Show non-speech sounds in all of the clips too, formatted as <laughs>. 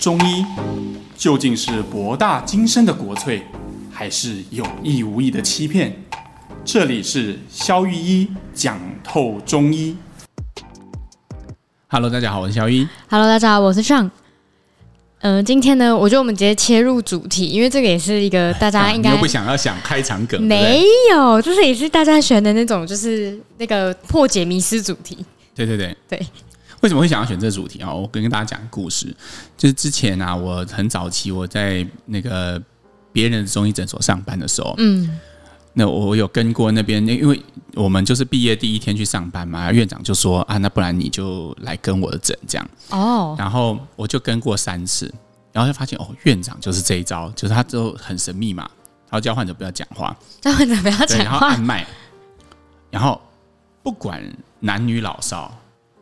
中医究竟是博大精深的国粹，还是有意无意的欺骗？这里是肖玉一讲透中医。Hello，大家好，我是肖一。Hello，大家好，我是 Sean。嗯、呃，今天呢，我觉得我们直接切入主题，因为这个也是一个大家 <laughs> 应该、啊、又不想要想开场梗，没有，这是也是大家选的那种，就是那个破解迷思主题。对对对对。为什么会想要选这个主题啊？我跟跟大家讲个故事，就是之前啊，我很早期我在那个别人的中医诊所上班的时候，嗯，那我有跟过那边，因为我们就是毕业第一天去上班嘛，院长就说啊，那不然你就来跟我的诊这样哦，然后我就跟过三次。然后就发现哦，院长就是这一招，就是他就很神秘嘛。然后叫患者不要讲话，叫患者不要讲话，然后按脉，然后不管男女老少，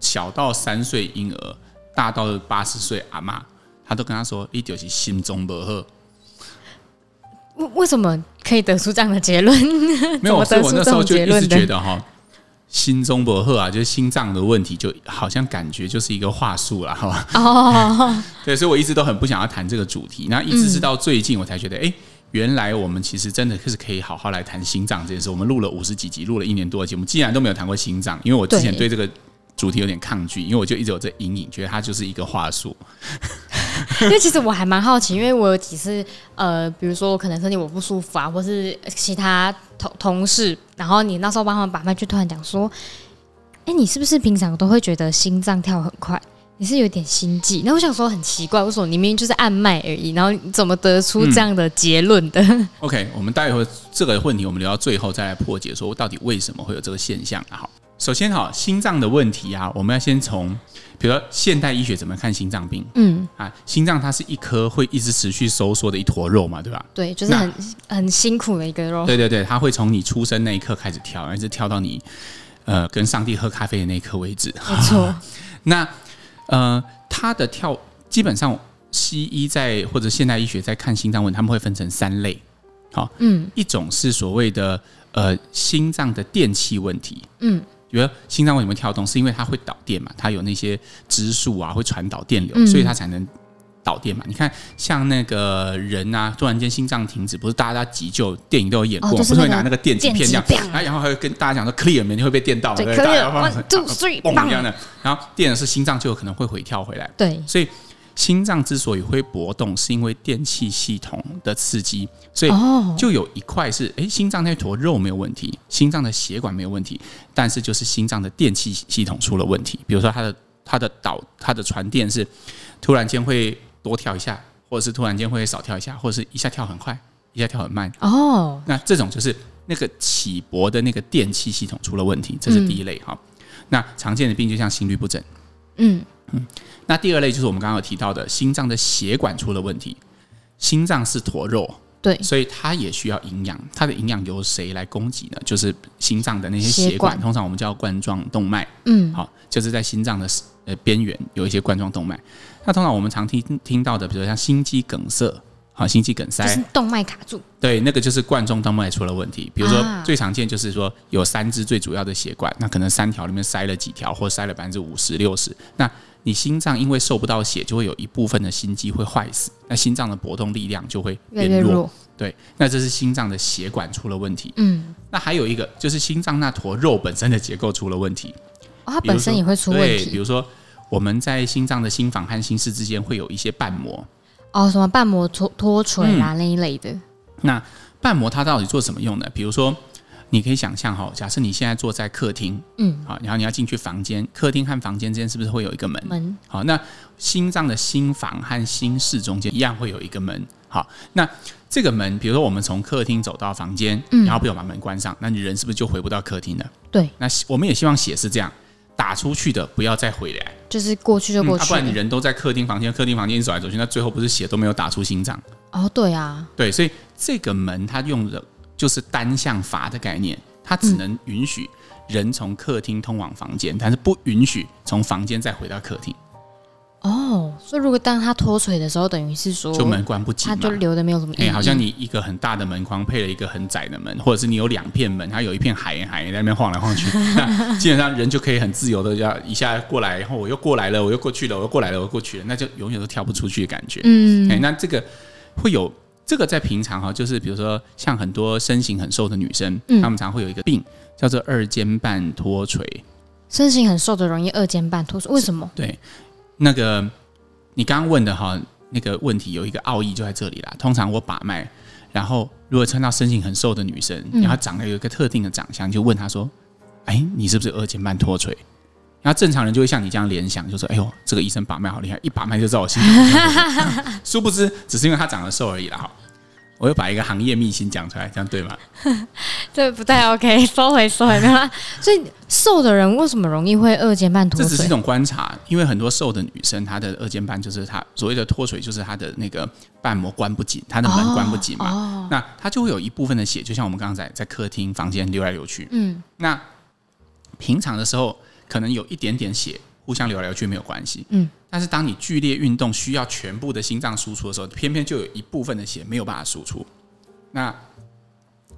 小到三岁婴儿，大到八十岁阿妈，他都跟他说：“你就是心中不好。”为为什么可以得出这样的结论？<laughs> 没有，所以我那时候就一直觉得哈。心中不好啊，就是心脏的问题，就好像感觉就是一个话术了，哈？哦，<laughs> 对，所以我一直都很不想要谈这个主题。那一直是到最近，我才觉得，哎、嗯欸，原来我们其实真的是可以好好来谈心脏这件事。我们录了五十几集，录了一年多的节目，竟然都没有谈过心脏，因为我之前对这个主题有点抗拒，因为我就一直有这阴影，觉得它就是一个话术。因 <laughs> 为其实我还蛮好奇，因为我有几次呃，比如说我可能身体我不舒服啊，或是其他同同事，然后你那时候帮他们把脉，就突然讲说，哎，你是不是平常都会觉得心脏跳很快？你是有点心悸？那我想说很奇怪，为什么你明明就是按脉而已，然后你怎么得出这样的结论的、嗯、？OK，我们待会这个问题我们留到最后再来破解，说到底为什么会有这个现象啊？好，首先哈，心脏的问题啊，我们要先从。比如说现代医学怎么看心脏病？嗯啊，心脏它是一颗会一直持续收缩的一坨肉嘛，对吧？对，就是很很辛苦的一个肉。对对对，它会从你出生那一刻开始跳，一直跳到你呃跟上帝喝咖啡的那一刻为止。没错。<laughs> 那呃，它的跳基本上西医在或者现代医学在看心脏问，他们会分成三类。好，嗯，一种是所谓的呃心脏的电气问题，嗯。比如心脏为什么跳动，是因为它会导电嘛？它有那些支数啊，会传导电流，所以它才能导电嘛。你看，像那个人啊，突然间心脏停止，不是大家急救电影都有演过，不是会拿那个电极片这样，然后还会跟大家讲说 clear 没，你会被电到，对，大家放就碎嘣一样的，然后电的是心脏，就有可能会回跳回来。对，所以。心脏之所以会搏动，是因为电气系统的刺激，所以就有一块是，哎，心脏那坨肉没有问题，心脏的血管没有问题，但是就是心脏的电气系统出了问题。比如说它的它的导它的传电是突然间会多跳一下，或者是突然间会少跳一下，或者是一下跳很快，一下跳很慢。哦，那这种就是那个起搏的那个电气系统出了问题，这是第一类哈。那常见的病就像心律不整，嗯嗯。那第二类就是我们刚刚有提到的心脏的血管出了问题，心脏是坨肉，对，所以它也需要营养。它的营养由谁来供给呢？就是心脏的那些血管，血管通常我们叫冠状动脉，嗯，好，就是在心脏的呃边缘有一些冠状动脉。那通常我们常听听到的，比如像心肌梗塞，好，心肌梗塞，就是动脉卡住，对，那个就是冠状动脉出了问题。比如说最常见就是说有三支最主要的血管，那可能三条里面塞了几条，或塞了百分之五十六十，那你心脏因为受不到血，就会有一部分的心肌会坏死，那心脏的搏动力量就会变弱。越弱对，那这是心脏的血管出了问题。嗯，那还有一个就是心脏那坨肉本身的结构出了问题。哦，它本身也会出问题。对，比如说我们在心脏的心房和心室之间会有一些瓣膜。哦，什么瓣膜脱脱垂啊那一类的。那瓣膜它到底做什么用的？比如说。你可以想象哈，假设你现在坐在客厅，嗯，好，然后你要进去房间，客厅和房间之间是不是会有一个门？门，好，那心脏的心房和心室中间一样会有一个门，好，那这个门，比如说我们从客厅走到房间，嗯，然后不要把门关上，那你人是不是就回不到客厅了？对，那我们也希望血是这样打出去的，不要再回来，就是过去就过去，不然你人都在客厅房间，客厅房间走来走去，那最后不是血都没有打出心脏？哦，对啊，对，所以这个门它用的。就是单向阀的概念，它只能允许人从客厅通往房间，嗯、但是不允许从房间再回到客厅。哦，所以如果当它脱垂的时候，等于是说就门关不紧，它就留的没有什么。哎，好像你一个很大的门框配了一个很窄的门，或者是你有两片门，它有一片海海在那边晃来晃去，<laughs> 那基本上人就可以很自由的要一下过来，然后我又过来了，我又过去了，我又过来了，我又过去了，那就永远都跳不出去的感觉。嗯，哎，那这个会有这个在平常哈，就是比如说像很多身形很瘦的女生，嗯，她们常会有一个病叫做二尖瓣脱垂。身形很瘦的容易二尖瓣脱垂，为什么？对，那个。你刚刚问的哈那个问题有一个奥义就在这里啦。通常我把脉，然后如果看到身形很瘦的女生，然后长得有一个特定的长相，就问她说：“哎，你是不是二尖瓣脱垂？”然后正常人就会像你这样联想，就说：“哎呦，这个医生把脉好厉害，一把脉就知道我心里。” <laughs> 殊不知，只是因为他长得瘦而已啦。哈。我又把一个行业秘辛讲出来，这样对吗？<laughs> 这不太 OK，收回收回。<laughs> 所以瘦的人为什么容易会二尖瓣脱垂？这只是一种观察，因为很多瘦的女生，她的二尖瓣就是她所谓的脱水，就是她的那个瓣膜关不紧，她的门关不紧嘛。哦哦、那她就会有一部分的血，就像我们刚才在在客厅房间流来流去。嗯，那平常的时候可能有一点点血。互相流来流去没有关系，嗯，但是当你剧烈运动需要全部的心脏输出的时候，偏偏就有一部分的血没有办法输出。那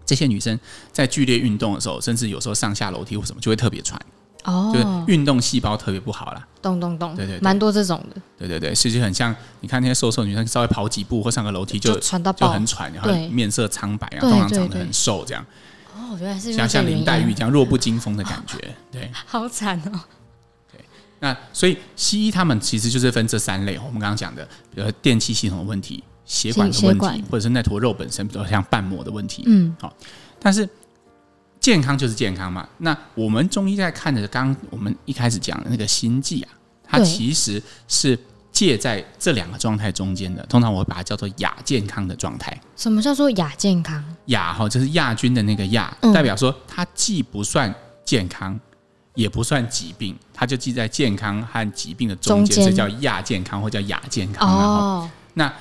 这些女生在剧烈运动的时候，甚至有时候上下楼梯或什么，就会特别喘。哦，就是运动细胞特别不好啦。咚咚咚，对对，蛮多这种的。对对对，其实很像你看那些瘦瘦女生，稍微跑几步或上个楼梯就喘到就很喘，然后面色苍白，然后通常长得很瘦这样。哦，原来是像像林黛玉这样弱不禁风的感觉，对，<laughs> 好惨哦。那所以西医他们其实就是分这三类，我们刚刚讲的，比如说电气系统的问题、血管的问题，或者是那坨肉本身，比如像瓣膜的问题。嗯，好。但是健康就是健康嘛。那我们中医在看的，刚我们一开始讲的那个心悸啊，它其实是介在这两个状态中间的。通常我会把它叫做亚健康的状态。什么叫做亚健康？亚哈就是亚军的那个亚，代表说它既不算健康。也不算疾病，它就记在健康和疾病的中间，所以叫亚健康或叫亚健康。哦，那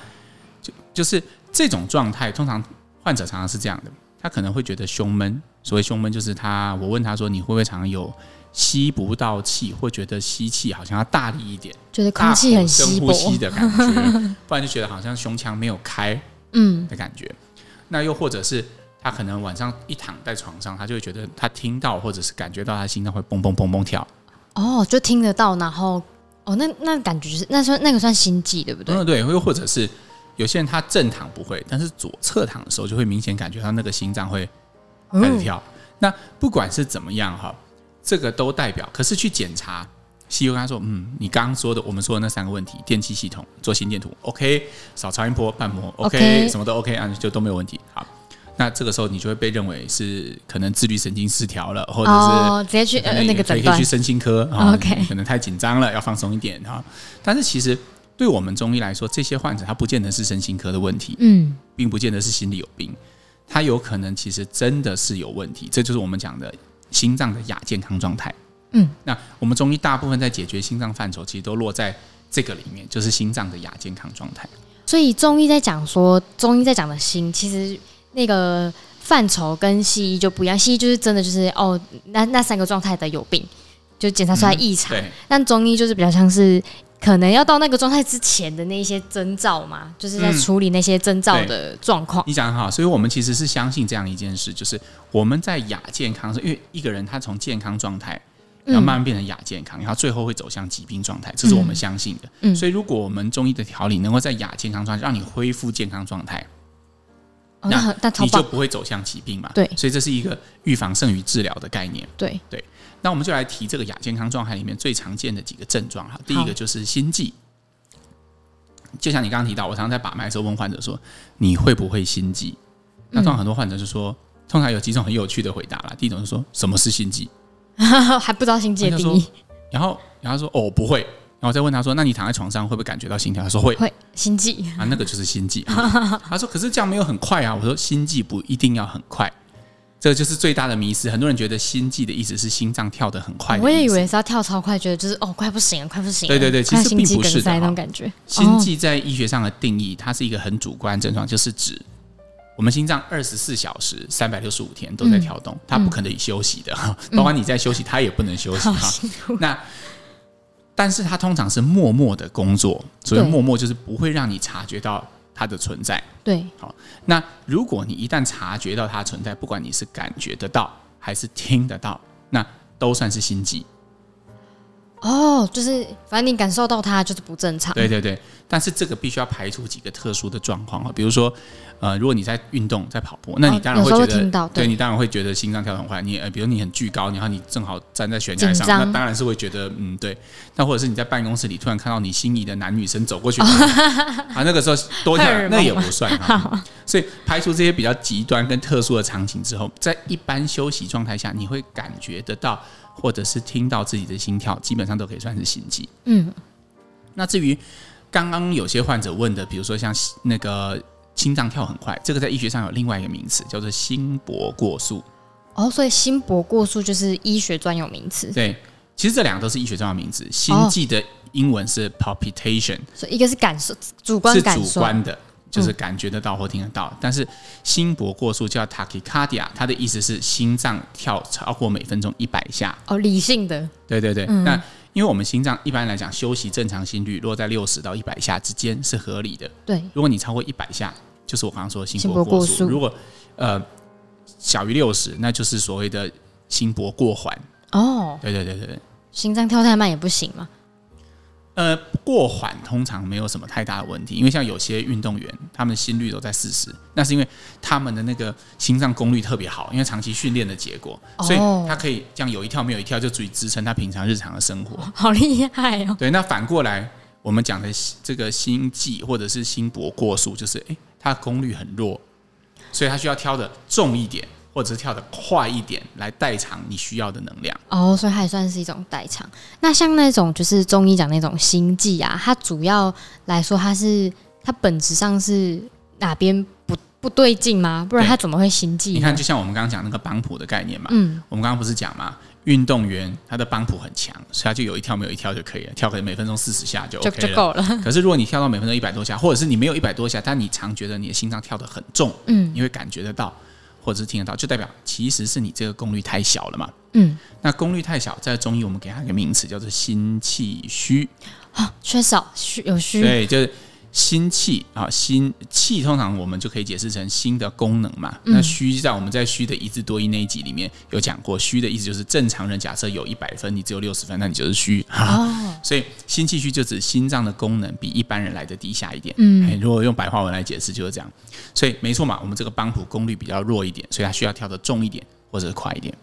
就就是这种状态，通常患者常常是这样的，他可能会觉得胸闷。所谓胸闷，就是他我问他说：“你会不会常常有吸不到气，或觉得吸气好像要大力一点，觉得空气很稀薄的感觉，<laughs> 不然就觉得好像胸腔没有开，嗯的感觉。嗯、那又或者是。”他可能晚上一躺在床上，他就会觉得他听到或者是感觉到他心脏会蹦蹦蹦蹦跳。哦，就听得到，然后哦，那那感觉是那算那个算心悸，对不对？嗯，对。又或者是有些人他正躺不会，但是左侧躺的时候就会明显感觉到那个心脏会开始跳。嗯、那不管是怎么样哈，这个都代表。可是去检查，西医跟他说，嗯，你刚刚说的我们说的那三个问题，电气系统做心电图，OK，扫超音波瓣膜，OK，, okay 什么都 OK 啊，就都没有问题。好。那这个时候你就会被认为是可能自律神经失调了，或者是、哦、直接去呃那个诊断，可以去身心科 <laughs> 啊。OK，可能太紧张了，要放松一点哈。但是其实对我们中医来说，这些患者他不见得是身心科的问题，嗯，并不见得是心理有病，他有可能其实真的是有问题。这就是我们讲的心脏的亚健康状态。嗯，那我们中医大部分在解决心脏范畴，其实都落在这个里面，就是心脏的亚健康状态。所以中医在讲说，中医在讲的心，其实。那个范畴跟西医就不一样，西医就是真的就是哦，那那三个状态的有病，就检查出来异常。嗯、但中医就是比较像是可能要到那个状态之前的那一些征兆嘛，就是在处理那些征兆的状况。你讲得好，所以我们其实是相信这样一件事，就是我们在亚健康是，因为一个人他从健康状态要慢慢变成亚健康，然后最后会走向疾病状态，这是我们相信的。嗯、所以如果我们中医的调理能够在亚健康状态让你恢复健康状态。那你就不会走向疾病嘛？对，所以这是一个预防胜于治疗的概念。对对，那我们就来提这个亚健康状态里面最常见的几个症状哈。第一个就是心悸，就像你刚刚提到，我常常在把脉的时候问患者说：“你会不会心悸？”那通常很多患者就说，通常有几种很有趣的回答啦。第一种是说：“什么是心悸？” <laughs> 还不知道心悸的定义。然后，然后说：“哦，不会。”然后再问他说：“那你躺在床上会不会感觉到心跳？”他说：“会，会心悸啊，那个就是心悸。啊 <laughs> ”他说：“可是这样没有很快啊。”我说：“心悸不一定要很快，这个就是最大的迷思。很多人觉得心悸的意思是心脏跳得很快，我也以为是要跳超快，觉得就是哦，快不行了，快不行了。对对对，其实并不是的那种感觉。心悸在医学上的定义，它是一个很主观症状，就是指我们心脏二十四小时、三百六十五天都在跳动，它不可能休息的。包括你在休息，它也不能休息哈。<laughs> 那但是它通常是默默的工作，所以默默就是不会让你察觉到它的存在。对，好，那如果你一旦察觉到它存在，不管你是感觉得到还是听得到，那都算是心悸。哦，就是反正你感受到它就是不正常。对对对，但是这个必须要排除几个特殊的状况啊，比如说，呃，如果你在运动在跑步，那你当然会觉得，对，对你当然会觉得心脏跳得很快。你呃，比如你很巨高，然后你正好站在悬崖上，那当然是会觉得嗯对。那或者是你在办公室里突然看到你心仪的男女生走过去，哦、<laughs> 啊，那个时候多一下 <laughs> 那也不算 <laughs> 哈。所以排除这些比较极端跟特殊的场景之后，在一般休息状态下，你会感觉得到。或者是听到自己的心跳，基本上都可以算是心悸。嗯，那至于刚刚有些患者问的，比如说像那个心脏跳很快，这个在医学上有另外一个名词，叫做心搏过速。哦，所以心搏过速就是医学专有名词。对，其实这两个都是医学专有名词。心悸的英文是 palpitation，哦，所以一个是感受，主观感受，是主观的。就是感觉得到或听得到，但是心搏过速叫 tachycardia，它的意思是心脏跳超过每分钟一百下。哦，理性的。对对对。嗯、那因为我们心脏一般来讲休息正常心率落在六十到一百下之间是合理的。对。如果你超过一百下，就是我刚刚说的心搏过速。如果呃小于六十，那就是所谓的心搏过缓。哦。对对对对对。心脏跳太慢也不行吗？呃，过缓通常没有什么太大的问题，因为像有些运动员，他们心率都在四十，那是因为他们的那个心脏功率特别好，因为长期训练的结果，所以他可以这样有一跳没有一跳就足以支撑他平常日常的生活。<laughs> 好厉害哦！对，那反过来我们讲的这个心悸或者是心搏过速，就是诶，他的功率很弱，所以他需要挑的重一点。或者是跳得快一点来代偿你需要的能量哦，所以还算是一种代偿。那像那种就是中医讲那种心悸啊，它主要来说它是它本质上是哪边不不对劲吗？不然它怎么会心悸？你看，就像我们刚刚讲那个帮浦的概念嘛，嗯，我们刚刚不是讲嘛，运动员他的帮浦很强，所以他就有一跳没有一跳就可以了，跳可以每分钟四十下就 OK 了，就就够了。<laughs> 可是如果你跳到每分钟一百多下，或者是你没有一百多下，但你常觉得你的心脏跳得很重，嗯，你会感觉得到。或者是听得到，就代表其实是你这个功率太小了嘛。嗯，那功率太小，在中医我们给它一个名词叫做心气虚啊，缺少虚有虚，对，就是。心气啊，心气通常我们就可以解释成心的功能嘛。嗯、那虚在我们在虚的一字多音那一集里面有讲过，虚的意思就是正常人假设有一百分，你只有六十分，那你就是虚。哦，所以心气虚就指心脏的功能比一般人来的低下一点。嗯，如果用白话文来解释就是这样。所以没错嘛，我们这个帮浦功率比较弱一点，所以它需要跳得重一点或者是快一点。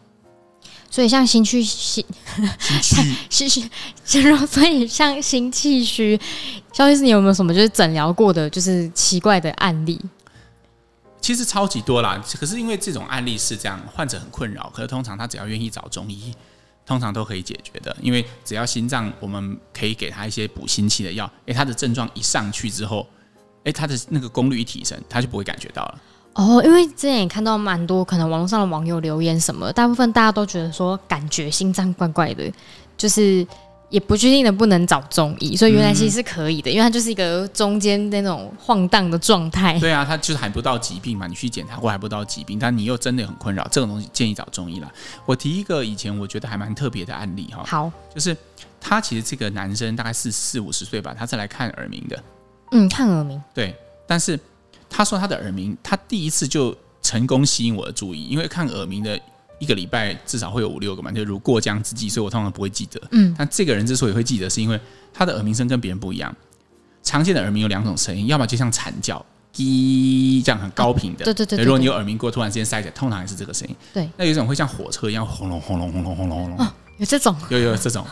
所以像心气心气虚，心所以像心气虚，肖医师，你有没有什么就是诊疗过的就是奇怪的案例？其实超级多啦，可是因为这种案例是这样，患者很困扰，可是通常他只要愿意找中医，通常都可以解决的。因为只要心脏，我们可以给他一些补心气的药，诶，他的症状一上去之后，诶，他的那个功率一提升，他就不会感觉到了。哦，因为之前也看到蛮多可能网络上的网友留言什么，大部分大家都觉得说感觉心脏怪怪的，就是也不确定能不能找中医，所以原来其实是可以的，嗯、因为它就是一个中间那种晃荡的状态。对啊，它就是还不到疾病嘛，你去检查过还不到疾病，但你又真的很困扰，这种东西建议找中医啦。我提一个以前我觉得还蛮特别的案例哈，好，就是他其实这个男生大概是四五十岁吧，他是来看耳鸣的，嗯，看耳鸣，对，但是。他说他的耳鸣，他第一次就成功吸引我的注意，因为看耳鸣的一个礼拜至少会有五六个嘛，就如过江之鲫，所以我通常不会记得。嗯，但这个人之所以会记得，是因为他的耳鸣声跟别人不一样。常见的耳鸣有两种声音，要么就像蝉叫，滴这样很高频的。对对对。如果你有耳鸣过，突然之间塞起来，通常还是这个声音。对。那有一种会像火车一样轰隆轰隆轰隆轰隆轰隆。哦，有这种。有有这种。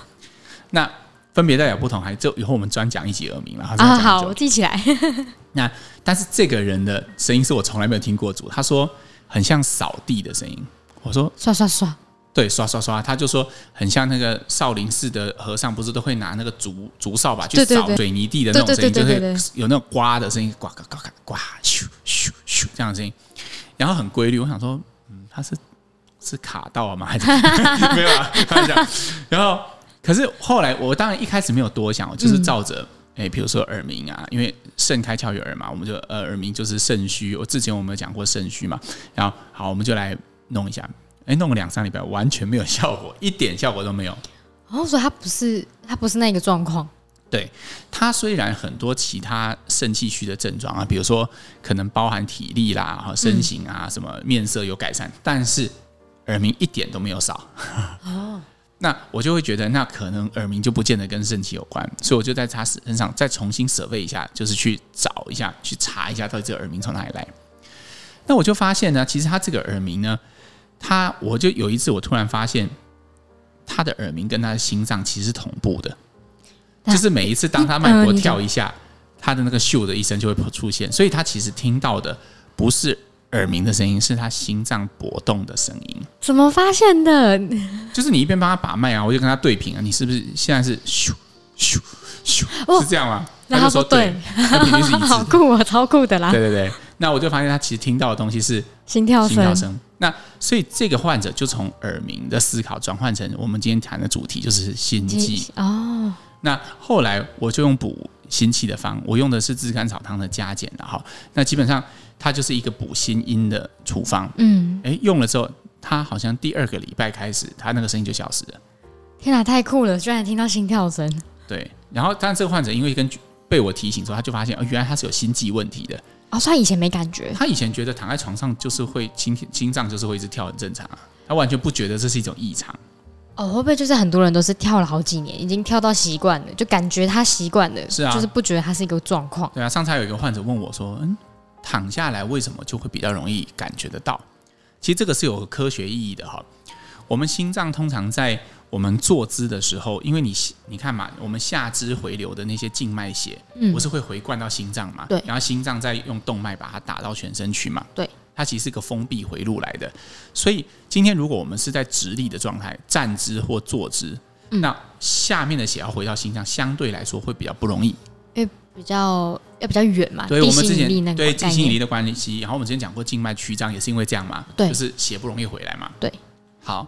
那。分别代表不同，还就以后我们专讲一集耳鸣了。啊，好，我记起来。那但是这个人的声音是我从来没有听过主，他说很像扫地的声音。我说刷刷刷，对，刷刷刷。他就说很像那个少林寺的和尚，不是都会拿那个竹竹扫把去扫水泥地的那种声音，就会有那种刮的声音，刮刮刮刮刮，咻咻咻这样的声音，然后很规律。我想说，嗯，他是是卡到了吗？还是 <laughs> 没有啊？然后。可是后来，我当然一开始没有多想，我就是照着，哎、嗯，比如说耳鸣啊，因为肾开窍于耳嘛，我们就呃耳鸣就是肾虚。我之前我们有讲过肾虚嘛，然后好，我们就来弄一下，哎，弄个两三礼拜完全没有效果，一点效果都没有。哦，所以它不是它不是那个状况。对，它虽然很多其他肾气虚的症状啊，比如说可能包含体力啦、哈身形啊、什么面色有改善，嗯、但是耳鸣一点都没有少。哦，<laughs> 那我就会觉得，那可能耳鸣就不见得跟肾气有关，所以我就在他身上再重新 survey 一下，就是去找一下，去查一下到底这个耳鸣从哪里来。那我就发现呢，其实他这个耳鸣呢，他我就有一次我突然发现，他的耳鸣跟他的心脏其实是同步的。就是每一次当他脉搏跳一下，他的那个咻的一声就会出现，所以他其实听到的不是耳鸣的声音，是他心脏搏动的声音。怎么发现的？<laughs> 就是你一边帮他把脉啊，我就跟他对频啊，你是不是现在是咻咻咻？是这样吗？他就说对，那频率是一致。<laughs> 好酷啊，超酷的啦！对对对，那我就发现他其实听到的东西是心跳声心跳声。那所以这个患者就从耳鸣的思考转换成我们今天谈的主题，就是心悸哦。那后来我就用补心气的方，我用的是炙甘草汤的加减了哈。那基本上它就是一个补心阴的处方。嗯，哎，用了之后，他好像第二个礼拜开始，他那个声音就消失了。天哪，太酷了！居然听到心跳声。对，然后但这个患者因为跟被我提醒之后，他就发现哦，原来他是有心悸问题的。哦，所以他以前没感觉。他以前觉得躺在床上就是会心心脏就是会一直跳，很正常啊。他完全不觉得这是一种异常。哦，会不会就是很多人都是跳了好几年，已经跳到习惯了，就感觉他习惯了，是啊，就是不觉得他是一个状况。对啊，上次还有一个患者问我说：“嗯，躺下来为什么就会比较容易感觉得到？”其实这个是有科学意义的哈。我们心脏通常在我们坐姿的时候，因为你你看嘛，我们下肢回流的那些静脉血，嗯，不是会回灌到心脏嘛？对，然后心脏再用动脉把它打到全身去嘛？对。它其实是个封闭回路来的，所以今天如果我们是在直立的状态，站姿或坐姿，嗯、那下面的血要回到心脏，相对来说会比较不容易，因为比较要比较远嘛。对，我们之前对地心引力的关系，然后我们之前讲过静脉曲张也是因为这样嘛，对，就是血不容易回来嘛。对，好，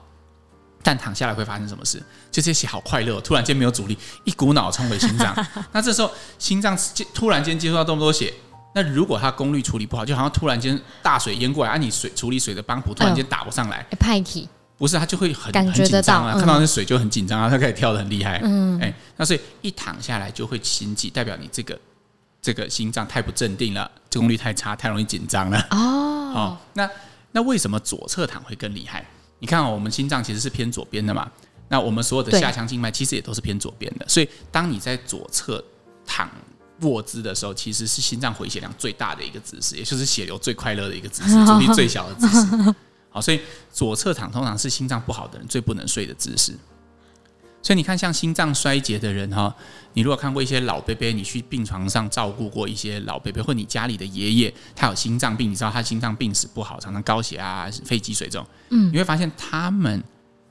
但躺下来会发生什么事？就这些血好快乐，突然间没有阻力，一股脑冲回心脏，<laughs> 那这时候心脏突然间接触到这么多血。那如果它功率处理不好，就好像突然间大水淹过来，啊，你水处理水的帮浦突然间打不上来，派体不是，它就会很很紧张啊，看到那水就很紧张啊，它开始跳的很厉害，嗯，哎，那所以一躺下来就会心悸，代表你这个这个心脏太不镇定了，功率太差，太容易紧张了哦。好，那那为什么左侧躺会更厉害？你看，我们心脏其实是偏左边的嘛，那我们所有的下腔静脉其实也都是偏左边的，所以当你在左侧躺。卧姿的时候，其实是心脏回血量最大的一个姿势，也就是血流最快乐的一个姿势，<laughs> 阻力最小的姿势。好，所以左侧躺通常是心脏不好的人最不能睡的姿势。所以你看，像心脏衰竭的人哈，你如果看过一些老伯伯，你去病床上照顾过一些老伯伯，或你家里的爷爷，他有心脏病，你知道他心脏病史不好，常常高血压、肺积水这种，嗯，你会发现他们。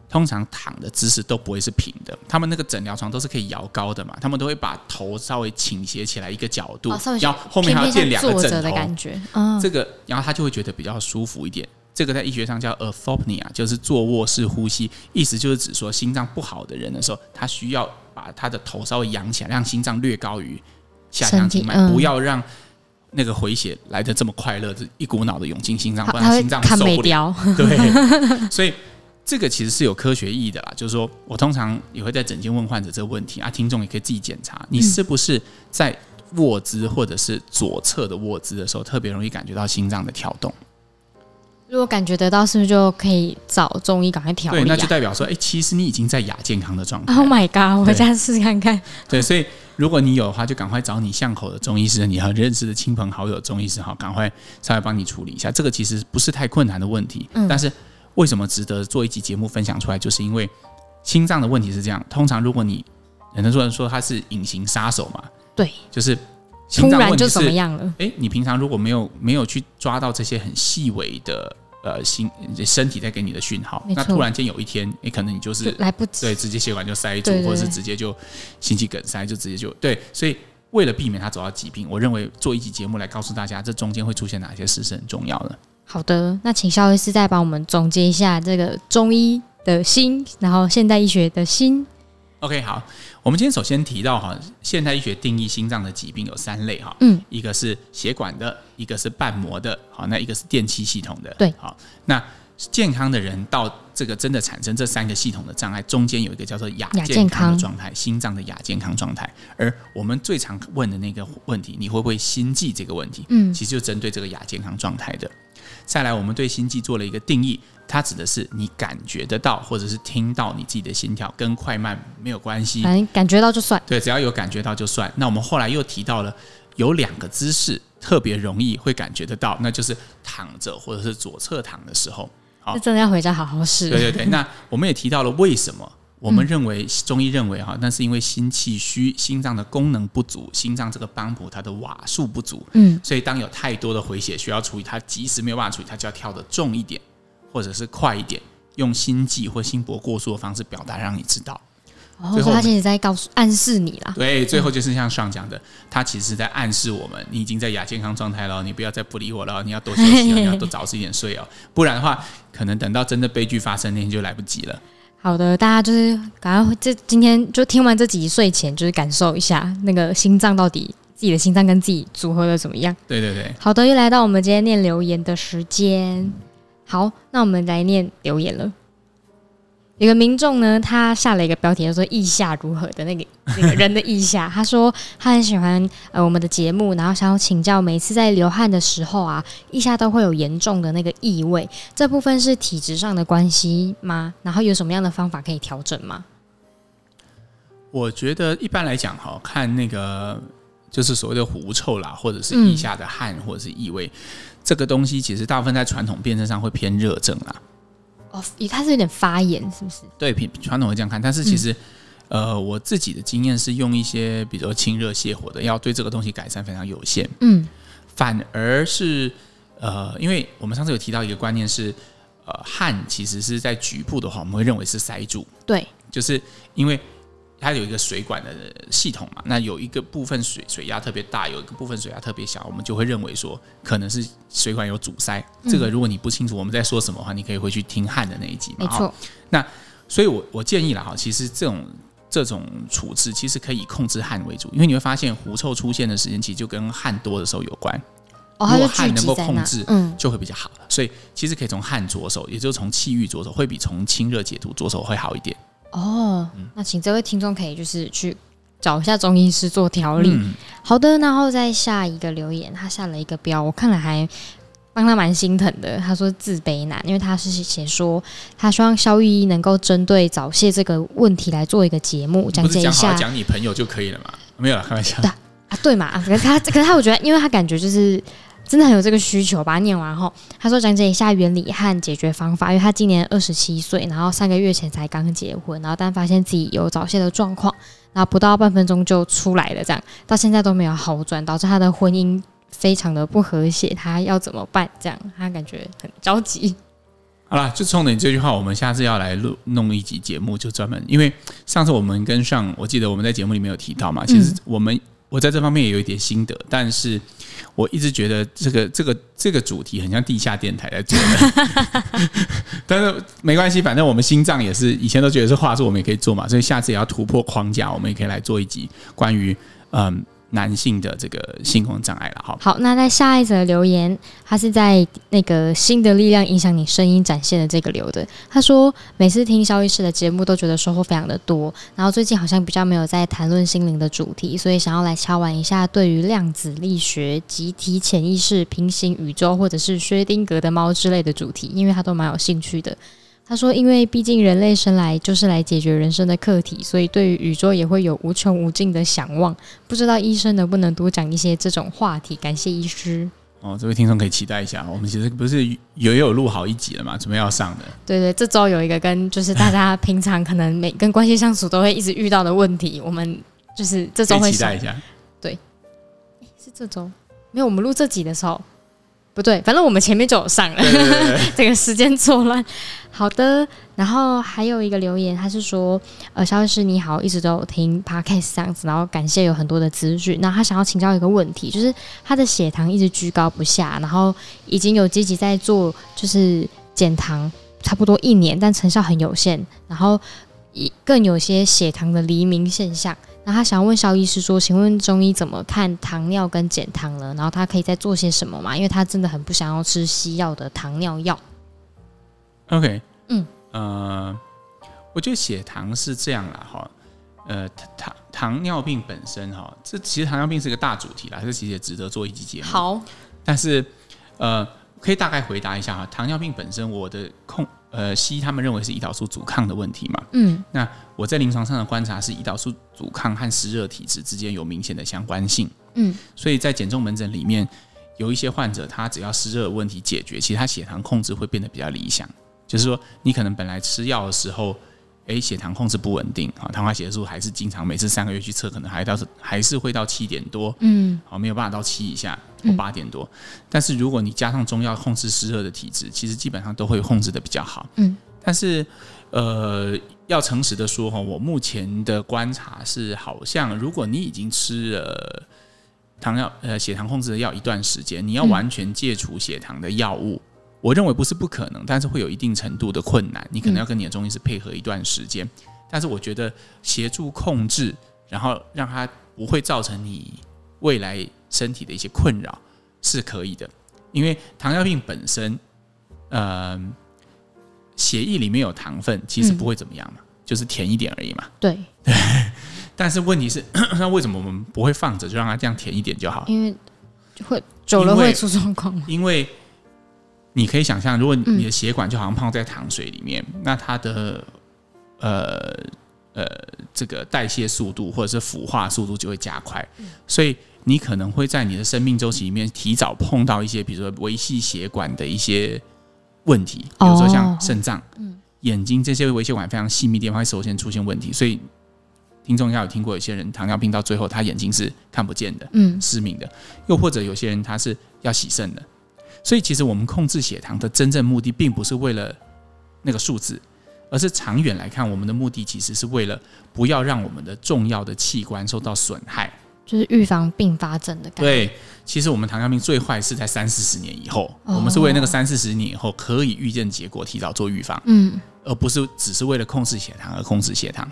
通常躺的姿势都不会是平的，他们那个诊疗床都是可以摇高的嘛，他们都会把头稍微倾斜起来一个角度，然后后面还要垫两个枕头的感觉，这个然后他就会觉得比较舒服一点。这个在医学上叫 orthopnea，就是坐卧式呼吸，意思就是指说心脏不好的人的时候，他需要把他的头稍微仰起来，让心脏略高于下腔静脉，不要让那个回血来的这么快乐，一股脑的涌进心脏，不然心脏受不了。对，<laughs> 所以。这个其实是有科学意义的啦，就是说我通常也会在诊间问患者这个问题啊，听众也可以自己检查，你是不是在卧姿或者是左侧的卧姿的时候，特别容易感觉到心脏的跳动？如果感觉得到，是不是就可以找中医赶快调理啊？对，那就代表说，哎，其实你已经在亚健康的状态。Oh my god！我回家试试看看。对，所以如果你有的话，就赶快找你巷口的中医师，你和认识的亲朋好友中医师，好，赶快稍微帮你处理一下。这个其实不是太困难的问题，嗯，但是。为什么值得做一集节目分享出来？就是因为心脏的问题是这样。通常如果你很多人说它是隐形杀手嘛，对，就是心脏问题是，突然就怎么样了？哎，你平常如果没有没有去抓到这些很细微的呃心身体在给你的讯号，那突然间有一天，哎，可能你就是来不及，对，直接血管就塞住，或者是直接就心肌梗塞，就直接就对。所以为了避免他走到疾病，我认为做一集节目来告诉大家，这中间会出现哪些事是很重要的。好的，那请肖医师再帮我们总结一下这个中医的心，然后现代医学的心。OK，好，我们今天首先提到哈，现代医学定义心脏的疾病有三类哈，嗯，一个是血管的，一个是瓣膜的，好，那一个是电气系统的，对，好，那健康的人到这个真的产生这三个系统的障碍，中间有一个叫做亚健康的状态，心脏的亚健康状态。而我们最常问的那个问题，你会不会心悸这个问题，嗯，其实就针对这个亚健康状态的。再来，我们对心悸做了一个定义，它指的是你感觉得到或者是听到你自己的心跳，跟快慢没有关系，反正感觉到就算。对，只要有感觉到就算。那我们后来又提到了有两个姿势特别容易会感觉得到，那就是躺着或者是左侧躺的时候。好，真的要回家好好试。对对对，<laughs> 那我们也提到了为什么。我们认为中医认为哈，那是因为心气虚，心脏的功能不足，心脏这个帮浦它的瓦数不足，嗯，所以当有太多的回血需要处理，它即时没有办法处理，它就要跳得重一点，或者是快一点，用心悸或心搏过速的方式表达，让你知道。哦，所以他其实在告诉暗示你啦。对，最后就是像上讲的，他其实是在暗示我们，你已经在亚健康状态了，你不要再不理我了，你要多休息，你要多早一点睡哦，不然的话，可能等到真的悲剧发生那天就来不及了。好的，大家就是赶快这今天就听完这集睡前，就是感受一下那个心脏到底自己的心脏跟自己组合的怎么样。对对对。好的，又来到我们今天念留言的时间。好，那我们来念留言了。有个民众呢，他下了一个标题，叫做“意下如何”的那个 <laughs> 那个人的意下。他说他很喜欢呃我们的节目，然后想要请教，每次在流汗的时候啊，腋下都会有严重的那个异味，这部分是体质上的关系吗？然后有什么样的方法可以调整吗？我觉得一般来讲哈，看那个就是所谓的狐臭啦，或者是腋下的汗，或者是异味，嗯、这个东西其实大部分在传统辨证上会偏热症啦。哦，它是有点发炎，是不是？对，传统会这样看，但是其实，嗯、呃，我自己的经验是用一些比如清热泻火的药，对这个东西改善非常有限。嗯，反而是呃，因为我们上次有提到一个观念是，呃，汗其实是在局部的话，我们会认为是塞住。对，就是因为。它有一个水管的系统嘛，那有一个部分水水压特别大，有一个部分水压特别小，我们就会认为说可能是水管有阻塞。嗯、这个如果你不清楚我们在说什么的话，你可以回去听汗的那一集嘛。没错。那所以我，我我建议了哈，其实这种这种处置其实可以控制汗为主，因为你会发现狐臭出现的时间其实就跟汗多的时候有关。哦，如果汗能够控制，嗯，就会比较好了。所以其实可以从汗着手，也就是从气郁着手，会比从清热解毒着手会好一点。哦，那请这位听众可以就是去找一下中医师做调理。嗯、好的，然后再下一个留言，他下了一个标，我看了还帮他蛮心疼的。他说自卑男，因为他是写说他希望萧玉医能够针对早泄这个问题来做一个节目，讲解一下。讲你朋友就可以了嘛？没有了，开玩笑。对啊，对嘛？可是他，可是他，我觉得，因为他感觉就是。真的很有这个需求，把它念完后，他说讲解一下原理和解决方法。因为他今年二十七岁，然后三个月前才刚结婚，然后但发现自己有早泄的状况，然后不到半分钟就出来了，这样到现在都没有好转，导致他的婚姻非常的不和谐。他要怎么办？这样他感觉很着急。好了，就冲着你这句话，我们下次要来录弄一集节目，就专门因为上次我们跟上，我记得我们在节目里面有提到嘛，其实我们。我在这方面也有一点心得，但是我一直觉得这个这个这个主题很像地下电台在做的，<laughs> 但是没关系，反正我们心脏也是以前都觉得是话术，我们也可以做嘛，所以下次也要突破框架，我们也可以来做一集关于嗯。男性的这个性功能障碍了，好。好，那在下一则留言，他是在那个新的力量影响你声音展现的这个留的。他说，每次听萧医师的节目都觉得收获非常的多，然后最近好像比较没有在谈论心灵的主题，所以想要来敲完一下对于量子力学、集体潜意识、平行宇宙或者是薛丁格的猫之类的主题，因为他都蛮有兴趣的。他说：“因为毕竟人类生来就是来解决人生的课题，所以对于宇宙也会有无穷无尽的想望。不知道医生能不能多讲一些这种话题？感谢医师。”哦，这位听众可以期待一下，我们其实不是也有录好一集了嘛，准备要上的。对对，这周有一个跟就是大家 <laughs> 平常可能每跟关系相处都会一直遇到的问题，我们就是这周会期待一下。对，是这周没有我们录这集的时候。不对，反正我们前面就有上了，对对对对 <laughs> 这个时间错乱。好的，然后还有一个留言，他是说，呃，肖医师你好，一直都有听 Podcast 这样子，然后感谢有很多的资讯。那他想要请教一个问题，就是他的血糖一直居高不下，然后已经有积极在做，就是减糖，差不多一年，但成效很有限，然后更有些血糖的黎明现象。那他想问肖医师说：“请问中医怎么看糖尿跟减糖呢？然后他可以再做些什么吗？因为他真的很不想要吃西药的糖尿药。” OK，嗯，呃，我觉得血糖是这样啦，哈，呃，糖糖尿病本身哈，这其实糖尿病是一个大主题啦，这其实也值得做一集节目。好，但是呃，可以大概回答一下哈，糖尿病本身，我的控呃，西医他们认为是胰岛素阻抗的问题嘛，嗯，那我在临床上的观察是胰岛素阻抗和湿热体质之间有明显的相关性，嗯，所以在减重门诊里面。有一些患者，他只要湿热问题解决，其实他血糖控制会变得比较理想。就是说，你可能本来吃药的时候，诶，血糖控制不稳定啊，糖化血素还是经常每次三个月去测，可能还到还是会到七点多，嗯，好，没有办法到七以下或八点多。但是如果你加上中药控制湿热的体质，其实基本上都会控制的比较好。嗯，但是呃，要诚实的说哈，我目前的观察是，好像如果你已经吃了。糖药呃血糖控制的药一段时间，你要完全戒除血糖的药物，嗯，我认为不是不可能，但是会有一定程度的困难。你可能要跟你的中医师配合一段时间，嗯，但是我觉得协助控制，然后让它不会造成你未来身体的一些困扰是可以的。因为糖尿病本身，呃，血液里面有糖分，其实不会怎么样嘛，嗯，就是甜一点而已嘛。对。<laughs> 但是问题是，<clears throat> 那为什么我们不会放着，就让它这样甜一点就好？因为会久了会出状况。因为你可以想象，如果你的血管就好像泡在糖水里面，嗯、那它的呃呃这个代谢速度或者是腐化速度就会加快，嗯、所以你可能会在你的生命周期里面提早碰到一些，比如说维系血管的一些问题，比如说像肾脏、嗯、眼睛这些微血管非常细密的地方会首先出现问题，所以。听众应该有听过，有些人糖尿病到最后他眼睛是看不见的，嗯，失明的，又或者有些人他是要洗肾的。所以其实我们控制血糖的真正目的，并不是为了那个数字，而是长远来看，我们的目的其实是为了不要让我们的重要的器官受到损害，就是预防并发症的感觉。对，其实我们糖尿病最坏是在三四十年以后，哦，我们是为那个三四十年以后可以预见结果，提早做预防，嗯，而不是只是为了控制血糖而控制血糖。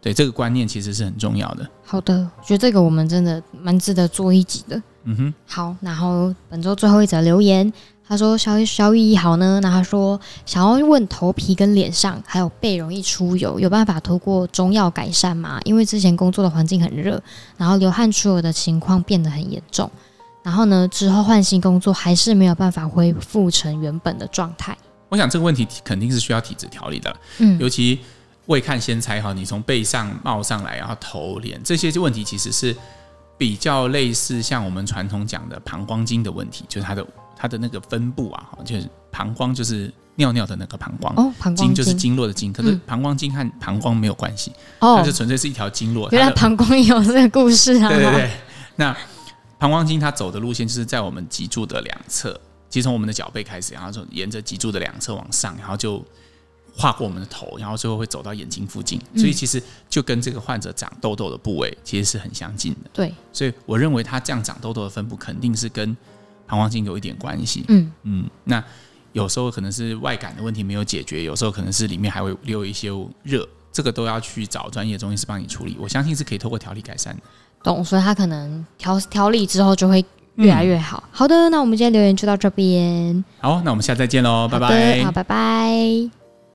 对，这个观念其实是很重要的。好的，我觉得这个我们真的蛮值得做一集的。嗯哼，好，然后本周最后一则留言，他说小小雨好呢，那他说想要问头皮跟脸上还有背容易出油，有办法透过中药改善吗？因为之前工作的环境很热，然后流汗出油的情况变得很严重，然后呢之后换新工作还是没有办法恢复成原本的状态。我想这个问题肯定是需要体质调理的，嗯，尤其。未看先猜哈，你从背上冒上来，然后头脸这些问题，其实是比较类似像我们传统讲的膀胱经的问题，就是它的它的那个分布啊，就是膀胱就是尿尿的那个膀胱，哦，膀胱经，就是经络的经，可是膀胱经和膀胱没有关系，哦，它就纯粹是一条经络。原来膀胱有这个故事啊，<laughs> 对对对，那膀胱经它走的路线就是在我们脊柱的两侧，其实从我们的脚背开始，然后就沿着脊柱的两侧往上，然后就。划过我们的头，然后最后会走到眼睛附近，所以其实就跟这个患者长痘痘的部位其实是很相近的。对，所以我认为他这样长痘痘的分布肯定是跟膀胱经有一点关系。嗯嗯，那有时候可能是外感的问题没有解决，有时候可能是里面还会留一些热，这个都要去找专业中医师帮你处理。我相信是可以透过调理改善的。懂，所以他可能调调理之后就会越来越好。嗯。好的，那我们今天留言就到这边。好，那我们下次再见喽，拜拜。好，拜拜。